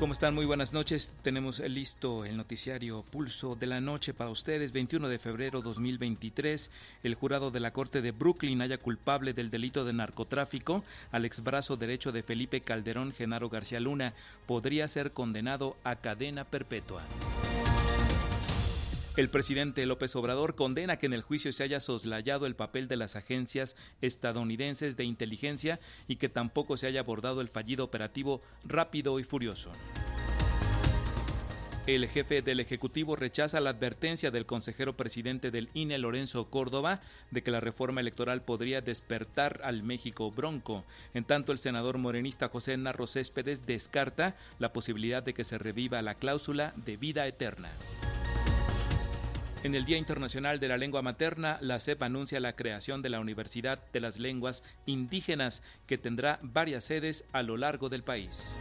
¿Cómo están? Muy buenas noches. Tenemos listo el noticiario Pulso de la Noche para ustedes. 21 de febrero 2023, el jurado de la Corte de Brooklyn haya culpable del delito de narcotráfico al ex brazo derecho de Felipe Calderón, Genaro García Luna, podría ser condenado a cadena perpetua. El presidente López Obrador condena que en el juicio se haya soslayado el papel de las agencias estadounidenses de inteligencia y que tampoco se haya abordado el fallido operativo rápido y furioso. El jefe del Ejecutivo rechaza la advertencia del consejero presidente del INE, Lorenzo Córdoba, de que la reforma electoral podría despertar al México bronco. En tanto, el senador morenista José Narro Céspedes descarta la posibilidad de que se reviva la cláusula de vida eterna. En el Día Internacional de la Lengua Materna, la CEP anuncia la creación de la Universidad de las Lenguas Indígenas, que tendrá varias sedes a lo largo del país.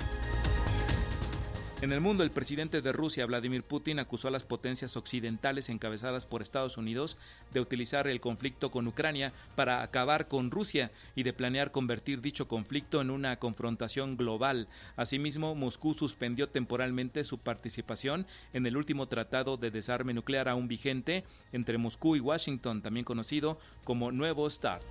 En el mundo, el presidente de Rusia, Vladimir Putin, acusó a las potencias occidentales encabezadas por Estados Unidos de utilizar el conflicto con Ucrania para acabar con Rusia y de planear convertir dicho conflicto en una confrontación global. Asimismo, Moscú suspendió temporalmente su participación en el último tratado de desarme nuclear aún vigente entre Moscú y Washington, también conocido como Nuevo START.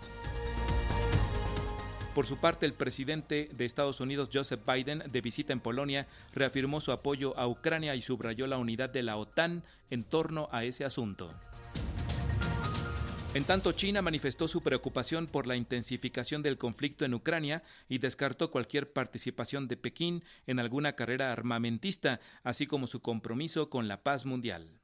Por su parte, el presidente de Estados Unidos, Joseph Biden, de visita en Polonia, reafirmó su apoyo a Ucrania y subrayó la unidad de la OTAN en torno a ese asunto. En tanto, China manifestó su preocupación por la intensificación del conflicto en Ucrania y descartó cualquier participación de Pekín en alguna carrera armamentista, así como su compromiso con la paz mundial.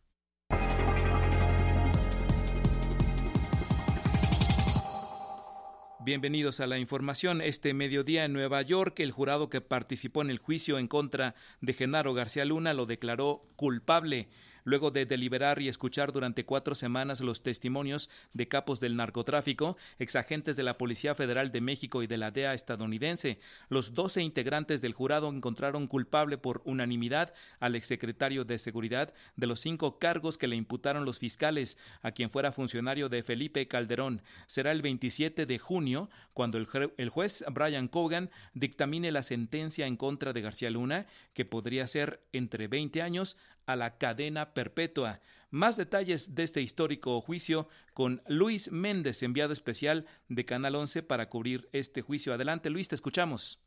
Bienvenidos a la información. Este mediodía en Nueva York, el jurado que participó en el juicio en contra de Genaro García Luna lo declaró culpable luego de deliberar y escuchar durante cuatro semanas los testimonios de capos del narcotráfico, exagentes de la Policía Federal de México y de la DEA estadounidense. Los doce integrantes del jurado encontraron culpable por unanimidad al exsecretario de Seguridad de los cinco cargos que le imputaron los fiscales, a quien fuera funcionario de Felipe Calderón. Será el 27 de junio cuando el, el juez Brian Cogan dictamine la sentencia en contra de García Luna, que podría ser entre 20 años a la cadena perpetua. Más detalles de este histórico juicio con Luis Méndez, enviado especial de Canal 11 para cubrir este juicio. Adelante, Luis, te escuchamos.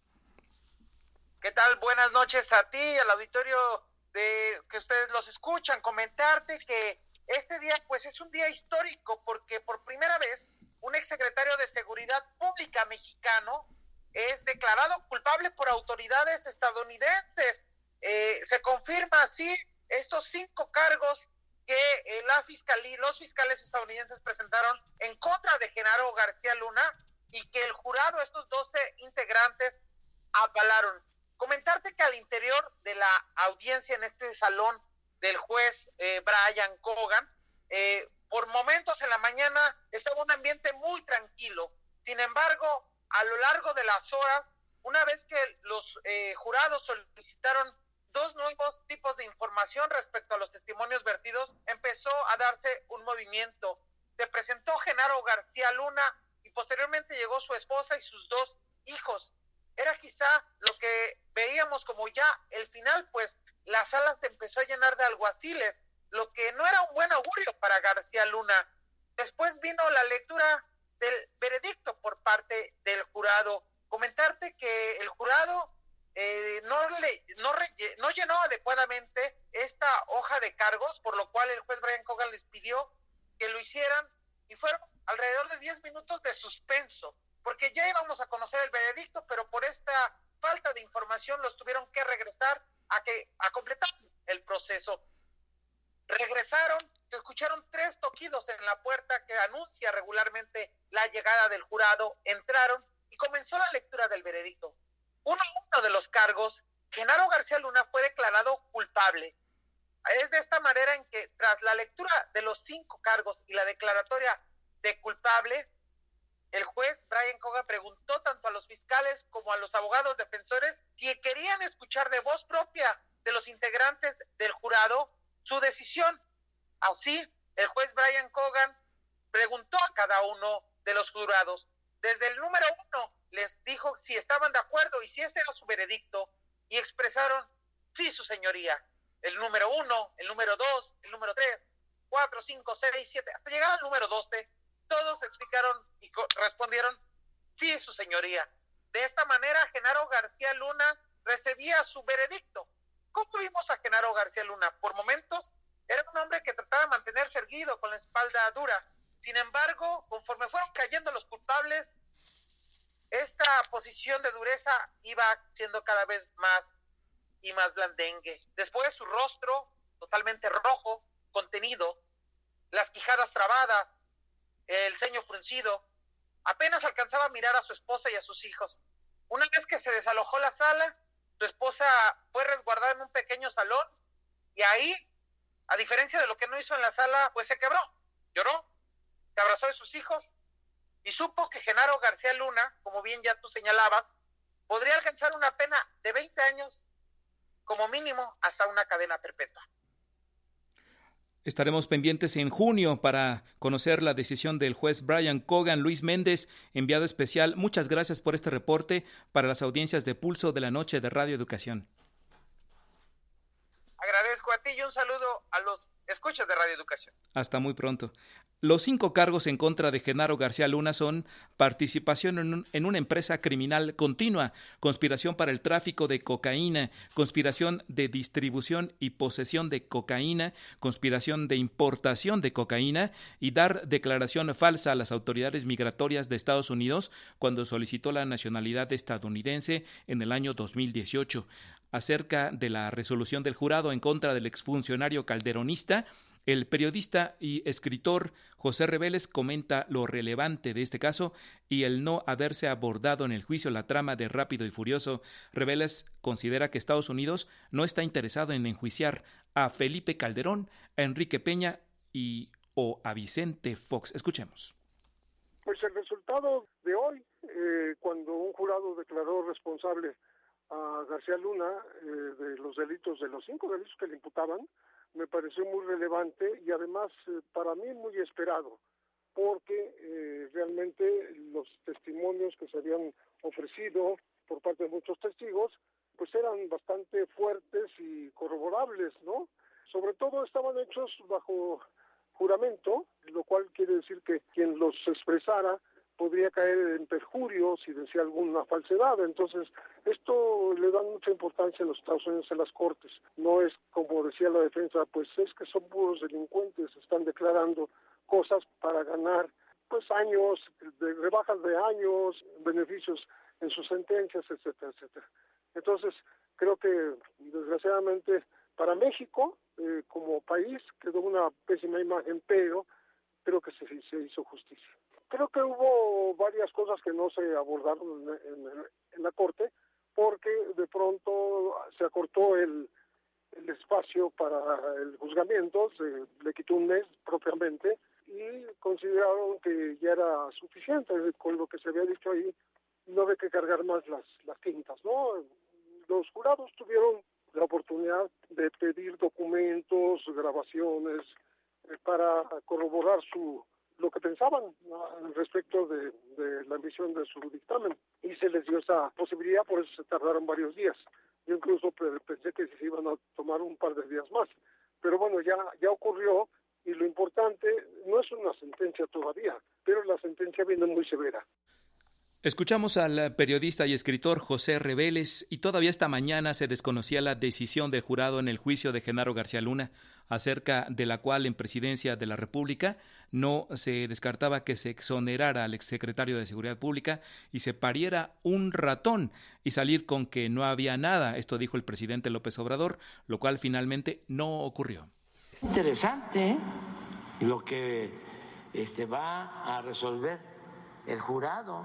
¿Qué tal? Buenas noches a ti, al auditorio de que ustedes los escuchan. Comentarte que este día, pues, es un día histórico porque por primera vez un exsecretario de Seguridad Pública mexicano es declarado culpable por autoridades estadounidenses. Eh, se confirma así estos cinco cargos que eh, la fiscalía, los fiscales estadounidenses presentaron en contra de Genaro García Luna y que el jurado, estos 12 integrantes, avalaron. Comentarte que al interior de la audiencia en este salón del juez eh, Brian Cogan, eh, por momentos en la mañana estaba un ambiente muy tranquilo. Sin embargo, a lo largo de las horas, una vez que los jurados solicitaron dos nuevos tipos de información respecto a los testimonios vertidos, empezó a darse un movimiento. Se presentó Genaro García Luna y posteriormente llegó su esposa y sus dos hijos. Era quizá lo que veíamos como ya el final, pues la sala se empezó a llenar de alguaciles, lo que no era un buen augurio para García Luna. Después vino la lectura del veredicto por parte del jurado. Comentarte que el jurado eh, no, le, no, no, llenó adecuadamente esta hoja de cargos, por lo cual el juez Brian Cogan les pidió que lo hicieran y fueron alrededor de 10 minutos de suspenso, porque ya íbamos a conocer el veredicto, pero por esta falta de información los tuvieron que regresar a, que, a completar el proceso. Regresaron, se escucharon tres toquidos en la puerta que anuncia regularmente la llegada del jurado, entraron y comenzó la lectura del veredicto uno, uno de los cargos, Genaro García Luna fue declarado culpable. Es de esta manera en que tras la lectura de los cinco cargos y la declaratoria de culpable, el juez Brian Coga preguntó tanto a los fiscales como a los abogados defensores si querían escuchar de voz propia de los integrantes del jurado su decisión. Así, el juez Brian Cogan preguntó a cada uno de los jurados, desde el número uno les dijo si estaban de acuerdo y si ese era su veredicto, y expresaron, sí, su señoría, el número uno, el número dos, el número tres, cuatro, cinco, seis, siete, hasta llegar al número doce, todos explicaron y respondieron, sí, su señoría. De esta manera, Genaro García Luna recibía su veredicto. ¿Cómo vimos a Genaro García Luna? Por momentos era un hombre que trataba de mantenerse erguido con la espalda dura. Sin embargo, conforme fueron cayendo los culpables, esta posición de dureza iba siendo cada vez más y más blandengue. Después su rostro totalmente rojo, contenido, las quijadas trabadas, el ceño fruncido, apenas alcanzaba a mirar a su esposa y a sus hijos. Una vez que se desalojó la sala, su esposa fue resguardada en un pequeño salón y ahí, a diferencia de lo que no hizo en la sala, pues se quebró, lloró, se abrazó de sus hijos y supo que Genaro García Luna, como bien ya tú señalabas, podría alcanzar una pena de 20 años como mínimo hasta una cadena perpetua. Estaremos pendientes en junio para conocer la decisión del juez Brian Cogan. Luis Méndez, enviado especial, muchas gracias por este reporte para las audiencias de Pulso de la Noche de Radio Educación. Agradezco a ti y un saludo a los escuchas de Radio Educación. Hasta muy pronto. Los cinco cargos en contra de Genaro García Luna son participación en, una empresa criminal continua, conspiración para el tráfico de cocaína, conspiración de distribución y posesión de cocaína, conspiración de importación de cocaína y dar declaración falsa a las autoridades migratorias de Estados Unidos cuando solicitó la nacionalidad estadounidense en el año 2018. Acerca de la resolución del jurado en contra del exfuncionario calderonista, el periodista y escritor José Reveles comenta lo relevante de este caso y el no haberse abordado en el juicio la trama de Rápido y Furioso. Reveles considera que Estados Unidos no está interesado en enjuiciar a Felipe Calderón, a Enrique Peña y o a Vicente Fox. Escuchemos. Pues el resultado de hoy, eh, cuando un jurado declaró responsable a García Luna eh, de los delitos, de los cinco delitos que le imputaban, me pareció muy relevante y además eh, para mí muy esperado, porque eh, realmente los testimonios que se habían ofrecido por parte de muchos testigos, pues eran bastante fuertes y corroborables, ¿no? Sobre todo estaban hechos bajo juramento, lo cual quiere decir que quien los expresara podría caer en perjurio si decía alguna falsedad. Entonces, esto le da mucha importancia en los Estados Unidos en las cortes. No es como decía la defensa, pues es que son puros delincuentes, están declarando cosas para ganar pues años, de rebajas de años, beneficios en sus sentencias, etcétera, etcétera. Entonces, creo que desgraciadamente para México, eh, como país, quedó una pésima imagen, pero creo que se, se hizo justicia. Creo que hubo varias cosas que no se abordaron en, la Corte porque de pronto se acortó el, el espacio para el juzgamiento, se le quitó un mes propiamente y consideraron que ya era suficiente con lo que se había dicho ahí, no había que cargar más las, las tintas, ¿no? Los jurados tuvieron la oportunidad de pedir documentos, grabaciones, eh, para corroborar su lo que pensaban respecto de, la emisión de su dictamen y se les dio esa posibilidad, por eso se tardaron varios días. Yo incluso pensé que se iban a tomar un par de días más, pero bueno, ya, ya ocurrió y lo importante no es una sentencia todavía, pero la sentencia viene muy severa. Escuchamos al periodista y escritor José Reveles y todavía esta mañana se desconocía la decisión del jurado en el juicio de Genaro García Luna, acerca de la cual en presidencia de la República no se descartaba que se exonerara al exsecretario de Seguridad Pública y se pariera un ratón y salir con que no había nada. Esto dijo el presidente López Obrador, lo cual finalmente no ocurrió. Es interesante ¿eh? lo que este, va a resolver el jurado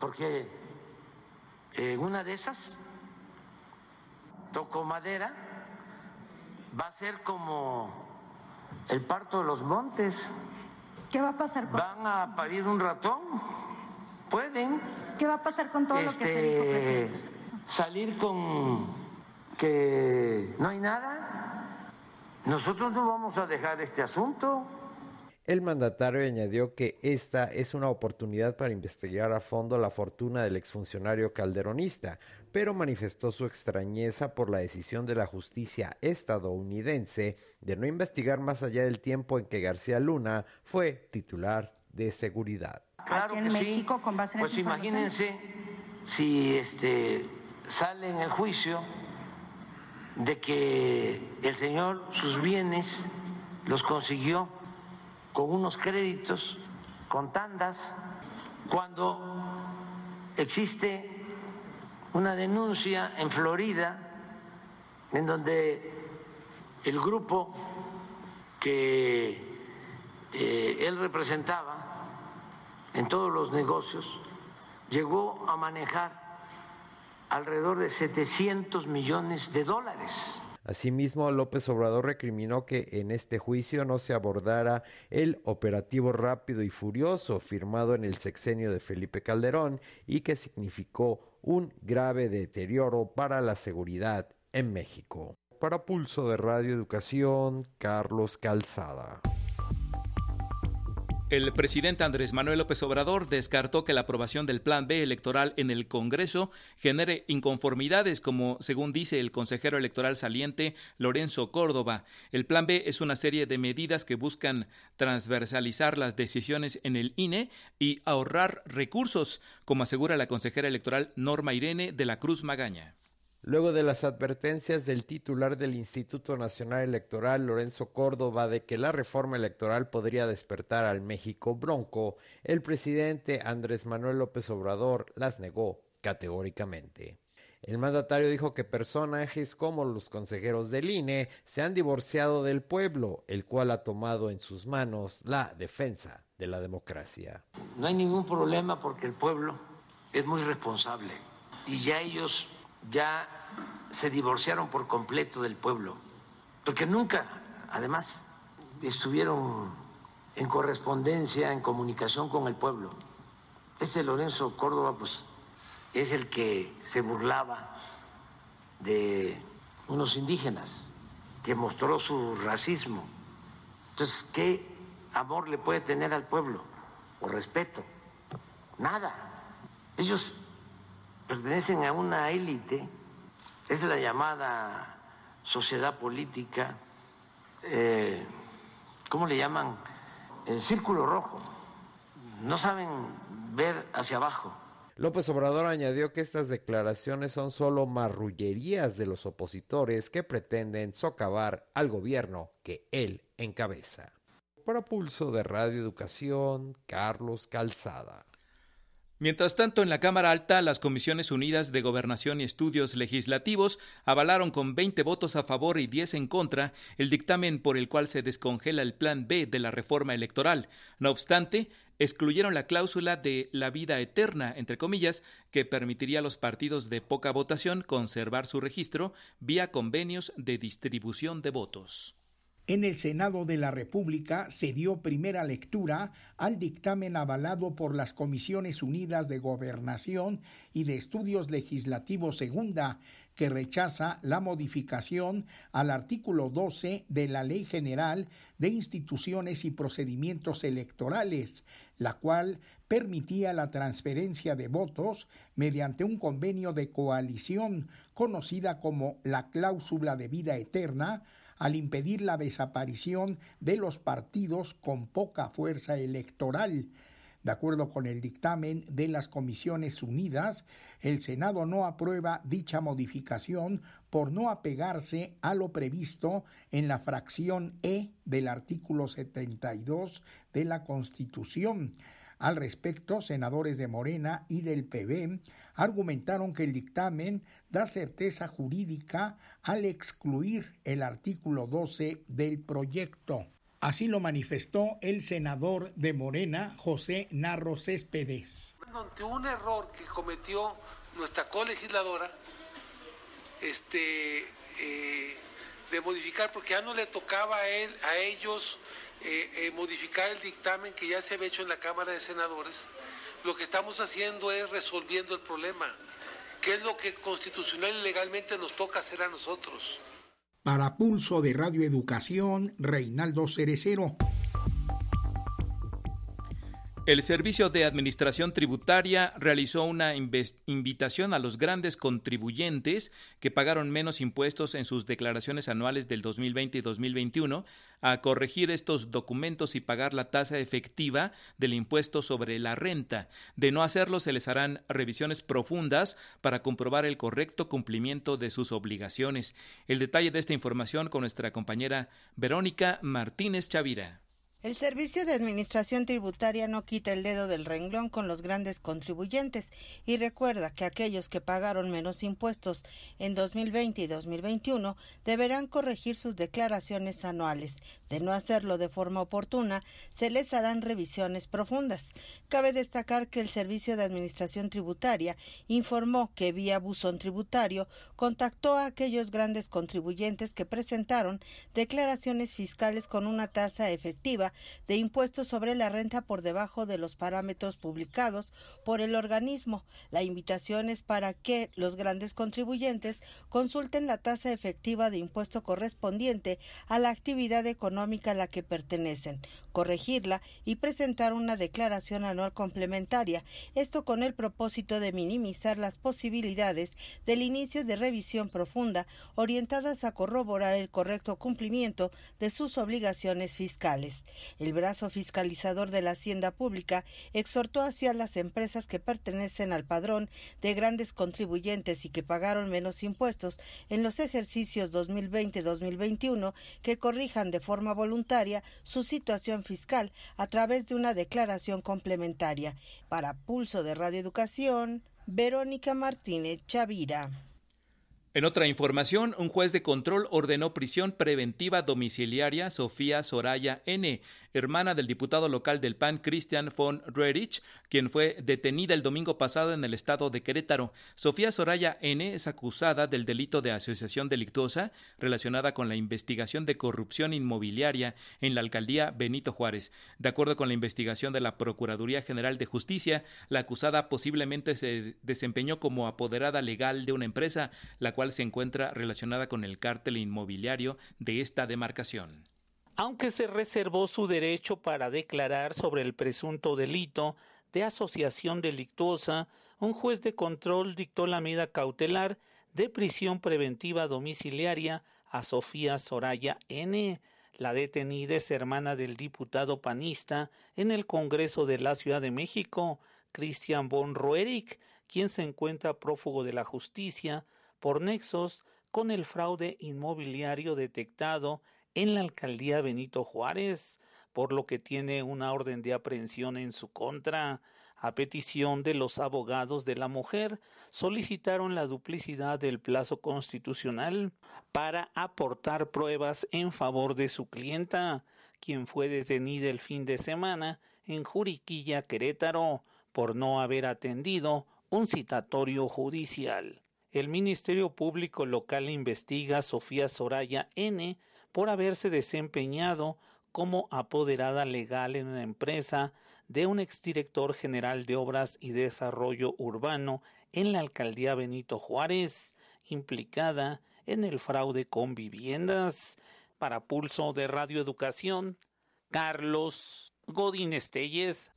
porque en una de esas, toco madera, va a ser como el parto de los montes. ¿Qué va a pasar? Van a parir un ratón pueden. ¿Qué va a pasar con todo lo que se dijo? este, salir con que no hay nada. Nosotros no vamos a dejar este asunto. El mandatario añadió que esta es una oportunidad para investigar a fondo la fortuna del exfuncionario calderonista, pero manifestó su extrañeza por la decisión de la justicia estadounidense de no investigar más allá del tiempo en que García Luna fue titular de seguridad. Claro en que México, sí. con base en pues imagínense si este sale en el juicio de que el señor sus bienes los consiguió con unos créditos, con tandas, cuando existe una denuncia en Florida en donde el grupo que eh, él representaba en todos los negocios llegó a manejar alrededor de 700 millones de dólares. Asimismo, López Obrador recriminó que en este juicio no se abordara el operativo rápido y furioso firmado en el sexenio de Felipe Calderón y que significó un grave deterioro para la seguridad en México. Para Pulso de Radio Educación, Carlos Calzada. El presidente Andrés Manuel López Obrador descartó que la aprobación del Plan B electoral en el Congreso genere inconformidades, como según dice el consejero electoral saliente Lorenzo Córdoba. El Plan B es una serie de medidas que buscan transversalizar las decisiones en el INE y ahorrar recursos, como asegura la consejera electoral Norma Irene de la Cruz Magaña. Luego de las advertencias del titular del Instituto Nacional Electoral, Lorenzo Córdoba, de que la reforma electoral podría despertar al México bronco, el presidente Andrés Manuel López Obrador las negó categóricamente. El mandatario dijo que personajes como los consejeros del INE se han divorciado del pueblo, el cual ha tomado en sus manos la defensa de la democracia. No hay ningún problema porque el pueblo es muy responsable y ya ellos ya se divorciaron por completo del pueblo, porque nunca, además, estuvieron en correspondencia, en comunicación con el pueblo. Este Lorenzo Córdoba, pues, es el que se burlaba de unos indígenas, que mostró su racismo. Entonces, ¿qué amor le puede tener al pueblo? O respeto. Nada. Ellos pertenecen a una élite, es la llamada sociedad política, eh, ¿cómo le llaman? El círculo rojo. No saben ver hacia abajo. López Obrador añadió que estas declaraciones son solo marrullerías de los opositores que pretenden socavar al gobierno que él encabeza. Para Pulso de Radio Educación, Carlos Calzada. Mientras tanto, en la Cámara Alta, las Comisiones Unidas de Gobernación y Estudios Legislativos avalaron con 20 votos a favor y 10 en contra el dictamen por el cual se descongela el Plan B de la reforma electoral. No obstante, excluyeron la cláusula de la vida eterna, entre comillas, que permitiría a los partidos de poca votación conservar su registro vía convenios de distribución de votos. En el Senado de la República se dio primera lectura al dictamen avalado por las Comisiones Unidas de Gobernación y de Estudios Legislativos Segunda, que rechaza la modificación al artículo 12 de la Ley General de Instituciones y Procedimientos Electorales, la cual permitía la transferencia de votos mediante un convenio de coalición conocida como la cláusula de vida eterna, al impedir la desaparición de los partidos con poca fuerza electoral. De acuerdo con el dictamen de las Comisiones Unidas, el Senado no aprueba dicha modificación por no apegarse a lo previsto en la fracción E del artículo 72 de la Constitución. Al respecto, senadores de Morena y del PB argumentaron que el dictamen da certeza jurídica al excluir el artículo 12 del proyecto. Así lo manifestó el senador de Morena, José Narro Céspedes. Ante un error que cometió nuestra colegisladora, este, eh, de modificar, porque ya no le tocaba a, él, a ellos eh, eh, modificar el dictamen que ya se había hecho en la Cámara de Senadores, lo que estamos haciendo es resolviendo el problema, que es lo que constitucional y legalmente nos toca hacer a nosotros. Para Pulso de Radio Educación, Reinaldo Cerecero. El Servicio de Administración Tributaria realizó una invitación a los grandes contribuyentes que pagaron menos impuestos en sus declaraciones anuales del 2020 y 2021 a corregir estos documentos y pagar la tasa efectiva del impuesto sobre la renta. De no hacerlo, se les harán revisiones profundas para comprobar el correcto cumplimiento de sus obligaciones. El detalle de esta información con nuestra compañera Verónica Martínez Chavira. El Servicio de Administración Tributaria no quita el dedo del renglón con los grandes contribuyentes y recuerda que aquellos que pagaron menos impuestos en 2020 y 2021 deberán corregir sus declaraciones anuales. De no hacerlo de forma oportuna, se les harán revisiones profundas. Cabe destacar que el Servicio de Administración Tributaria informó que vía buzón tributario contactó a aquellos grandes contribuyentes que presentaron declaraciones fiscales con una tasa efectiva de impuestos sobre la renta por debajo de los parámetros publicados por el organismo. La invitación es para que los grandes contribuyentes consulten la tasa efectiva de impuesto correspondiente a la actividad económica a la que pertenecen, corregirla y presentar una declaración anual complementaria, esto con el propósito de minimizar las posibilidades del inicio de revisión profunda orientadas a corroborar el correcto cumplimiento de sus obligaciones fiscales. El brazo fiscalizador de la Hacienda Pública exhortó hacia las empresas que pertenecen al padrón de grandes contribuyentes y que pagaron menos impuestos en los ejercicios 2020-2021 que corrijan de forma voluntaria su situación fiscal a través de una declaración complementaria. Para Pulso de Radio Educación, Verónica Martínez Chavira. En otra información, un juez de control ordenó prisión preventiva domiciliaria Sofía Soraya N., hermana del diputado local del PAN Christian von Roerich, quien fue detenida el domingo pasado en el estado de Querétaro. Sofía Soraya N. es acusada del delito de asociación delictuosa relacionada con la investigación de corrupción inmobiliaria en la alcaldía Benito Juárez. De acuerdo con la investigación de la Procuraduría General de Justicia, la acusada posiblemente se desempeñó como apoderada legal de una empresa, la cual se encuentra relacionada con el cártel inmobiliario de esta demarcación. Aunque se reservó su derecho para declarar sobre el presunto delito de asociación delictuosa, un juez de control dictó la medida cautelar de prisión preventiva domiciliaria a Sofía Soraya N. La detenida es hermana del diputado panista en el Congreso de la Ciudad de México, Christian von Roerich, quien se encuentra prófugo de la justicia por nexos con el fraude inmobiliario detectado en la alcaldía Benito Juárez, por lo que tiene una orden de aprehensión en su contra. A petición de los abogados de la mujer, solicitaron la duplicidad del plazo constitucional para aportar pruebas en favor de su clienta, quien fue detenida el fin de semana en Juriquilla, Querétaro, por no haber atendido un citatorio judicial. El Ministerio Público Local investiga a Sofía Soraya N. por haberse desempeñado como apoderada legal en una empresa de un exdirector general de Obras y Desarrollo Urbano en la alcaldía Benito Juárez, implicada en el fraude con viviendas. Para Pulso de Radio Educación, Carlos Godín Estelles.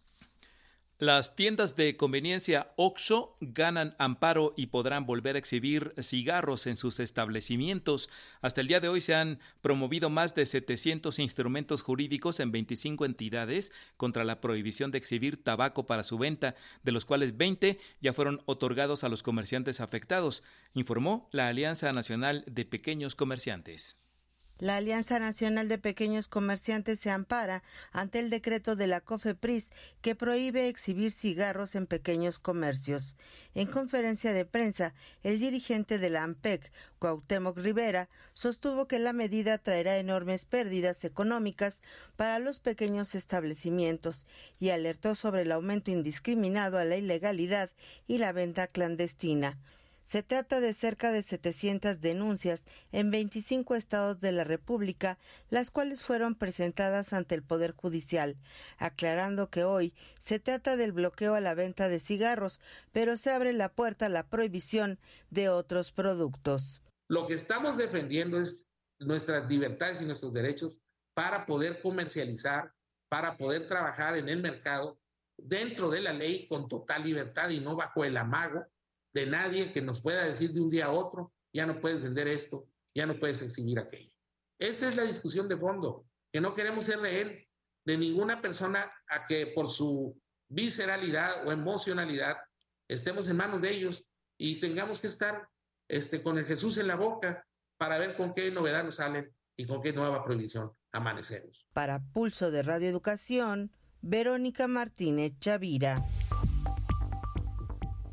Las tiendas de conveniencia OXO ganan amparo y podrán volver a exhibir cigarros en sus establecimientos. Hasta el día de hoy se han promovido más de 700 instrumentos jurídicos en 25 entidades contra la prohibición de exhibir tabaco para su venta, de los cuales 20 ya fueron otorgados a los comerciantes afectados, informó la Alianza Nacional de Pequeños Comerciantes. La Alianza Nacional de Pequeños Comerciantes se ampara ante el decreto de la COFEPRIS que prohíbe exhibir cigarros en pequeños comercios. En conferencia de prensa, el dirigente de la AMPEC, Cuauhtémoc Rivera, sostuvo que la medida traerá enormes pérdidas económicas para los pequeños establecimientos y alertó sobre el aumento indiscriminado a la ilegalidad y la venta clandestina. Se trata de cerca de 700 denuncias en 25 estados de la República, las cuales fueron presentadas ante el Poder Judicial, aclarando que hoy se trata del bloqueo a la venta de cigarros, pero se abre la puerta a la prohibición de otros productos. Lo que estamos defendiendo es nuestras libertades y nuestros derechos para poder comercializar, para poder trabajar en el mercado dentro de la ley con total libertad y no bajo el amago de nadie que nos pueda decir de un día a otro, ya no puedes vender esto, ya no puedes exhibir aquello. Esa es la discusión de fondo, que no queremos ser rehén de ninguna persona a que por su visceralidad o emocionalidad estemos en manos de ellos y tengamos que estar este, con el Jesús en la boca para ver con qué novedad nos salen y con qué nueva prohibición amanecemos. Para Pulso de Radio Educación, Verónica Martínez Chavira.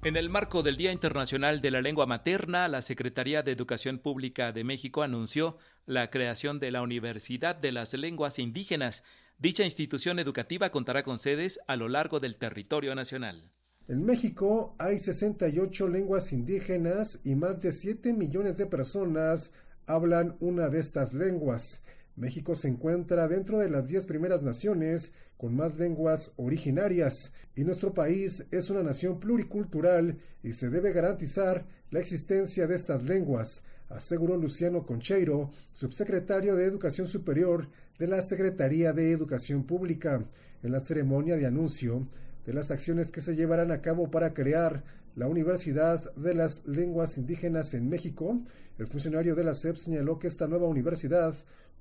En el marco del Día Internacional de la Lengua Materna, la Secretaría de Educación Pública de México anunció la creación de la Universidad de las Lenguas Indígenas. Dicha institución educativa contará con sedes a lo largo del territorio nacional. En México hay 68 lenguas indígenas y más de 7 millones de personas hablan una de estas lenguas. México se encuentra dentro de las 10 primeras naciones con más lenguas originarias y nuestro país es una nación pluricultural y se debe garantizar la existencia de estas lenguas, aseguró Luciano Concheiro, subsecretario de Educación Superior de la Secretaría de Educación Pública, en la ceremonia de anuncio de las acciones que se llevarán a cabo para crear la Universidad de las Lenguas Indígenas en México. El funcionario de la SEP señaló que esta nueva universidad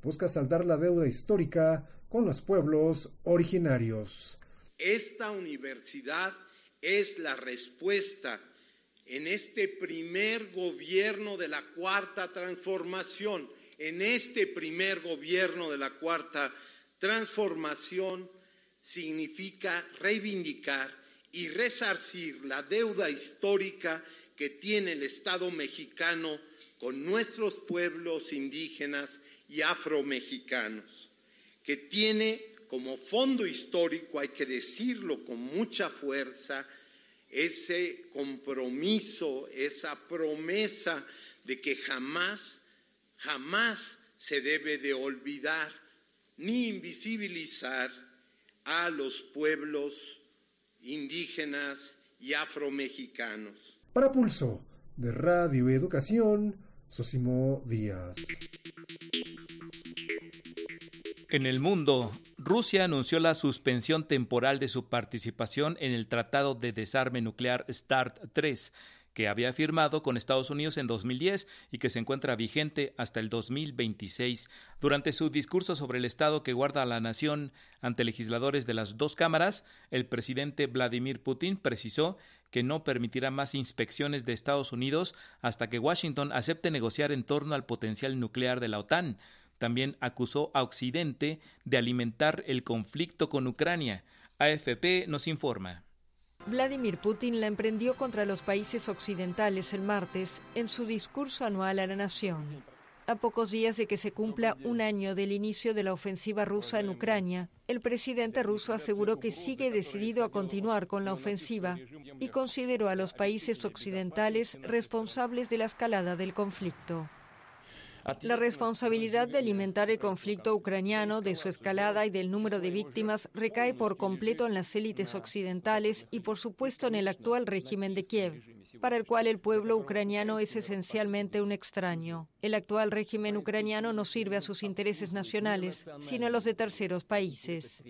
busca saldar la deuda histórica con los pueblos originarios. Esta universidad es la respuesta en este primer gobierno de la cuarta transformación, en este primer gobierno de la cuarta transformación significa reivindicar y resarcir la deuda histórica que tiene el Estado mexicano con nuestros pueblos indígenas y afromexicanos que tiene como fondo histórico, hay que decirlo con mucha fuerza, ese compromiso, esa promesa de que jamás, jamás se debe de olvidar ni invisibilizar a los pueblos indígenas y afromexicanos. Para Pulso de Radio Educación, Sosimo Díaz. En el mundo, Rusia anunció la suspensión temporal de su participación en el Tratado de Desarme Nuclear START 3, que había firmado con Estados Unidos en 2010 y que se encuentra vigente hasta el 2026. Durante su discurso sobre el estado que guarda la nación ante legisladores de las dos cámaras, el presidente Vladimir Putin precisó que no permitirá más inspecciones de Estados Unidos hasta que Washington acepte negociar en torno al potencial nuclear de la OTAN. También acusó a Occidente de alimentar el conflicto con Ucrania. AFP nos informa. Vladimir Putin la emprendió contra los países occidentales el martes en su discurso anual a la nación. A pocos días de que se cumpla un año del inicio de la ofensiva rusa en Ucrania, el presidente ruso aseguró que sigue decidido a continuar con la ofensiva y consideró a los países occidentales responsables de la escalada del conflicto. La responsabilidad de alimentar el conflicto ucraniano, de su escalada y del número de víctimas recae por completo en las élites occidentales y, por supuesto, en el actual régimen de Kiev, para el cual el pueblo ucraniano es esencialmente un extraño. El actual régimen ucraniano no sirve a sus intereses nacionales, sino a los de terceros países.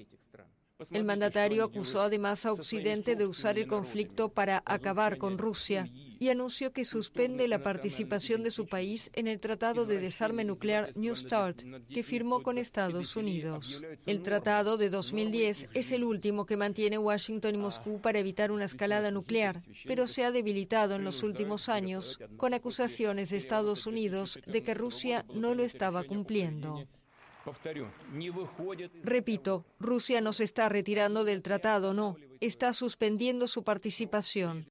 El mandatario acusó además a Occidente de usar el conflicto para acabar con Rusia y anunció que suspende la participación de su país en el Tratado de Desarme Nuclear New START, que firmó con Estados Unidos. El tratado de 2010 es el último que mantiene Washington y Moscú para evitar una escalada nuclear, pero se ha debilitado en los últimos años con acusaciones de Estados Unidos de que Rusia no lo estaba cumpliendo. Repito, Rusia no se está retirando del tratado, no, está suspendiendo su participación.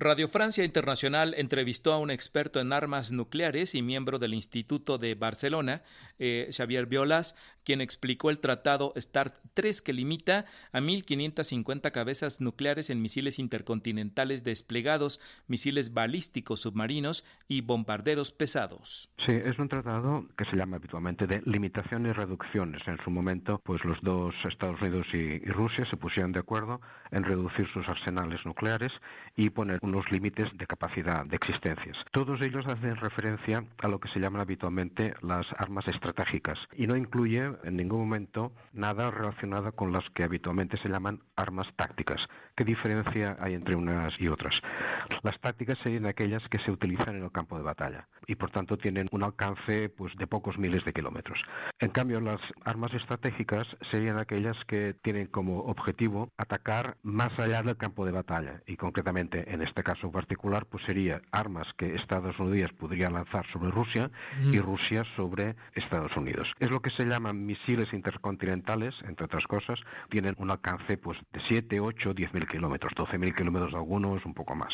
Radio Francia Internacional entrevistó a un experto en armas nucleares y miembro del Instituto de Barcelona, eh, Xavier Violas, quien explicó el tratado START 3 que limita a 1.550 cabezas nucleares en misiles intercontinentales desplegados, misiles balísticos submarinos y bombarderos pesados. Sí, es un tratado que se llama habitualmente de limitaciones y reducciones. En su momento, pues los dos Estados Unidos y, y Rusia se pusieron de acuerdo en reducir sus arsenales nucleares y poner unos límites de capacidad de existencias. Todos ellos hacen referencia a lo que se llaman habitualmente las armas estratégicas y no incluye en ningún momento nada relacionado con las que habitualmente se llaman armas tácticas. ¿Qué diferencia hay entre unas y otras? Las tácticas serían aquellas que se utilizan en el campo de batalla y por tanto tienen un alcance pues de pocos miles de kilómetros. En cambio, las armas estratégicas serían aquellas que tienen como objetivo atacar más allá del campo de batalla y concretamente en este caso particular pues sería armas que Estados Unidos podría lanzar sobre Rusia y Rusia sobre Estados Unidos. Es lo que se llaman misiles intercontinentales, entre otras cosas, tienen un alcance pues de 7, 8, 10 mil kilómetros, 12 mil kilómetros de algunos, un poco más.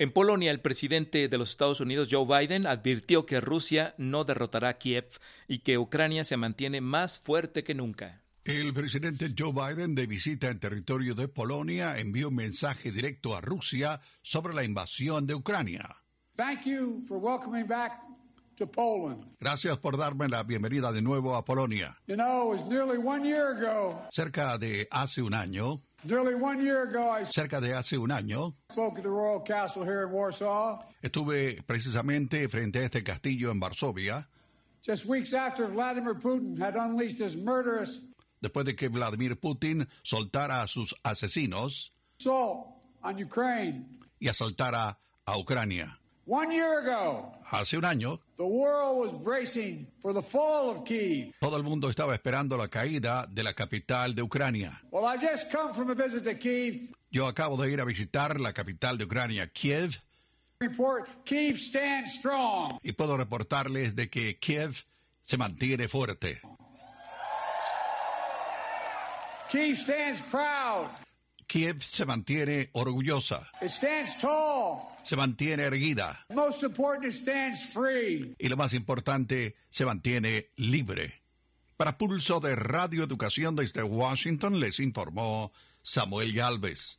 En Polonia, el presidente de los Estados Unidos, Joe Biden, advirtió que Rusia no derrotará a Kiev y que Ucrania se mantiene más fuerte que nunca. El presidente Joe Biden, de visita en territorio de Polonia, envió un mensaje directo a Rusia sobre la invasión de Ucrania. Thank you for welcoming back. Gracias por darme la bienvenida de nuevo a Polonia. You know, it was nearly one year ago. Cerca de hace un año, Nearly one year ago, I cerca de hace un año, spoke at the Royal Castle here in Warsaw. estuve precisamente frente a este castillo en Varsovia, Just weeks after Vladimir Putin had unleashed his murderous después de que Vladimir Putin soltara a sus asesinos assault on Ukraine. y asaltara a Ucrania. One year ago, Hace un año, the world was bracing for the fall of Kiev. todo el mundo estaba esperando la caída de la capital de Ucrania. Well, I just come from a visit to Kiev. Yo acabo de ir a visitar la capital de Ucrania, Kiev, Report Kiev stands strong. y puedo reportarles de que Kiev se mantiene fuerte. Kiev stands proud. Kiev se mantiene orgullosa, It stands tall. se mantiene erguida Most important, it stands free. y lo más importante, se mantiene libre. Para Pulso de Radio Educación desde Washington les informó Samuel Galvez.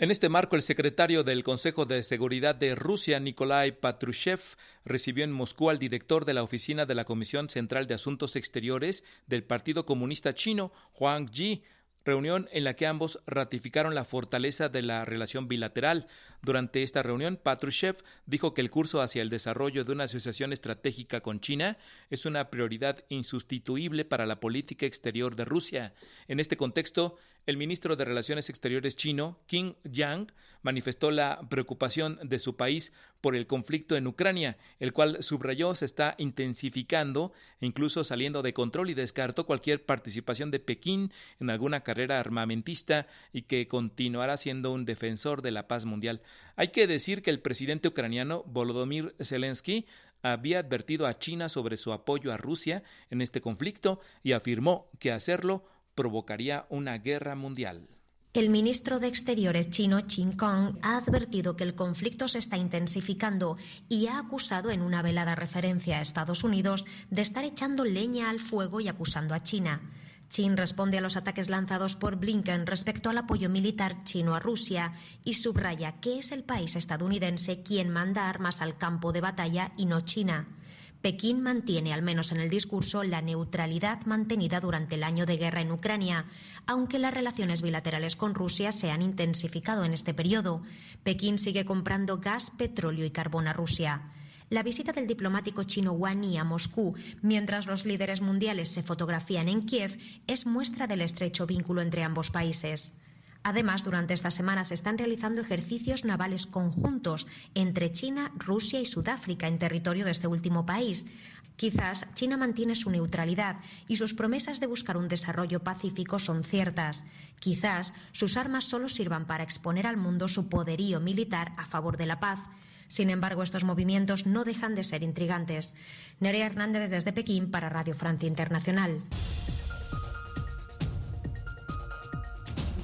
En este marco, el secretario del Consejo de Seguridad de Rusia, Nikolai Patrushev, recibió en Moscú al director de la oficina de la Comisión Central de Asuntos Exteriores del Partido Comunista Chino, Huang Yi, reunión en la que ambos ratificaron la fortaleza de la relación bilateral. Durante esta reunión, Patrushev dijo que el curso hacia el desarrollo de una asociación estratégica con China es una prioridad insustituible para la política exterior de Rusia. En este contexto, el ministro de Relaciones Exteriores chino, Qin Yang, manifestó la preocupación de su país por el conflicto en Ucrania, el cual subrayó se está intensificando incluso saliendo de control y descartó cualquier participación de Pekín en alguna carrera armamentista y que continuará siendo un defensor de la paz mundial. Hay que decir que el presidente ucraniano Volodymyr Zelensky había advertido a China sobre su apoyo a Rusia en este conflicto y afirmó que hacerlo provocaría una guerra mundial. El ministro de Exteriores chino Qin Kong ha advertido que el conflicto se está intensificando y ha acusado en una velada referencia a Estados Unidos de estar echando leña al fuego y acusando a China. Chin responde a los ataques lanzados por Blinken respecto al apoyo militar chino a Rusia y subraya que es el país estadounidense quien manda armas al campo de batalla y no China. Pekín mantiene, al menos en el discurso, la neutralidad mantenida durante el año de guerra en Ucrania, aunque las relaciones bilaterales con Rusia se han intensificado en este periodo. Pekín sigue comprando gas, petróleo y carbón a Rusia. La visita del diplomático chino Wang a Moscú, mientras los líderes mundiales se fotografían en Kiev, es muestra del estrecho vínculo entre ambos países. Además, durante esta semana se están realizando ejercicios navales conjuntos entre China, Rusia y Sudáfrica en territorio de este último país. Quizás China mantiene su neutralidad y sus promesas de buscar un desarrollo pacífico son ciertas. Quizás sus armas solo sirvan para exponer al mundo su poderío militar a favor de la paz. Sin embargo, estos movimientos no dejan de ser intrigantes. Nerea Hernández desde Pekín para Radio Francia Internacional.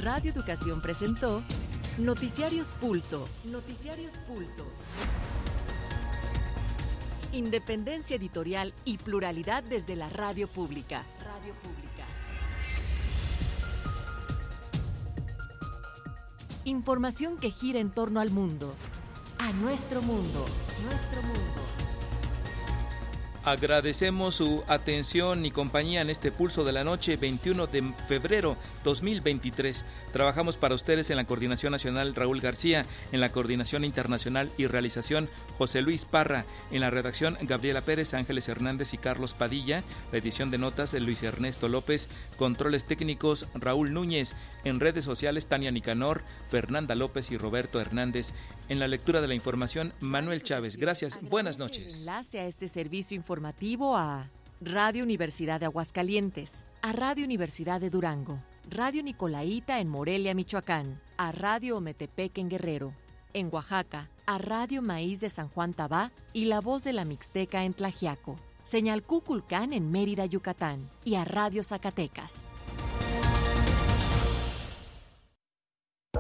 Radio Educación presentó Noticiarios Pulso. Noticiarios Pulso. Independencia editorial y pluralidad desde la radio pública. Radio pública. Información que gira en torno al mundo. A nuestro mundo. Nuestro mundo. Agradecemos su atención y compañía en este pulso de la noche 21 de febrero 2023. Trabajamos para ustedes en la Coordinación Nacional Raúl García, en la Coordinación Internacional y Realización José Luis Parra, en la redacción Gabriela Pérez, Ángeles Hernández y Carlos Padilla, la edición de notas de Luis Ernesto López, controles técnicos Raúl Núñez, en redes sociales Tania Nicanor, Fernanda López y Roberto Hernández, en la lectura de la información Manuel Chávez. Gracias, buenas noches. Enlace a este servicio informativo a Radio Universidad de Aguascalientes, a Radio Universidad de Durango, Radio Nicolaita en Morelia, Michoacán, a Radio Ometepec en Guerrero, en Oaxaca, a Radio Maíz de San Juan Tabá y La Voz de la Mixteca en Tlajiaco, Señal Cuculcán en Mérida, Yucatán y a Radio Zacatecas.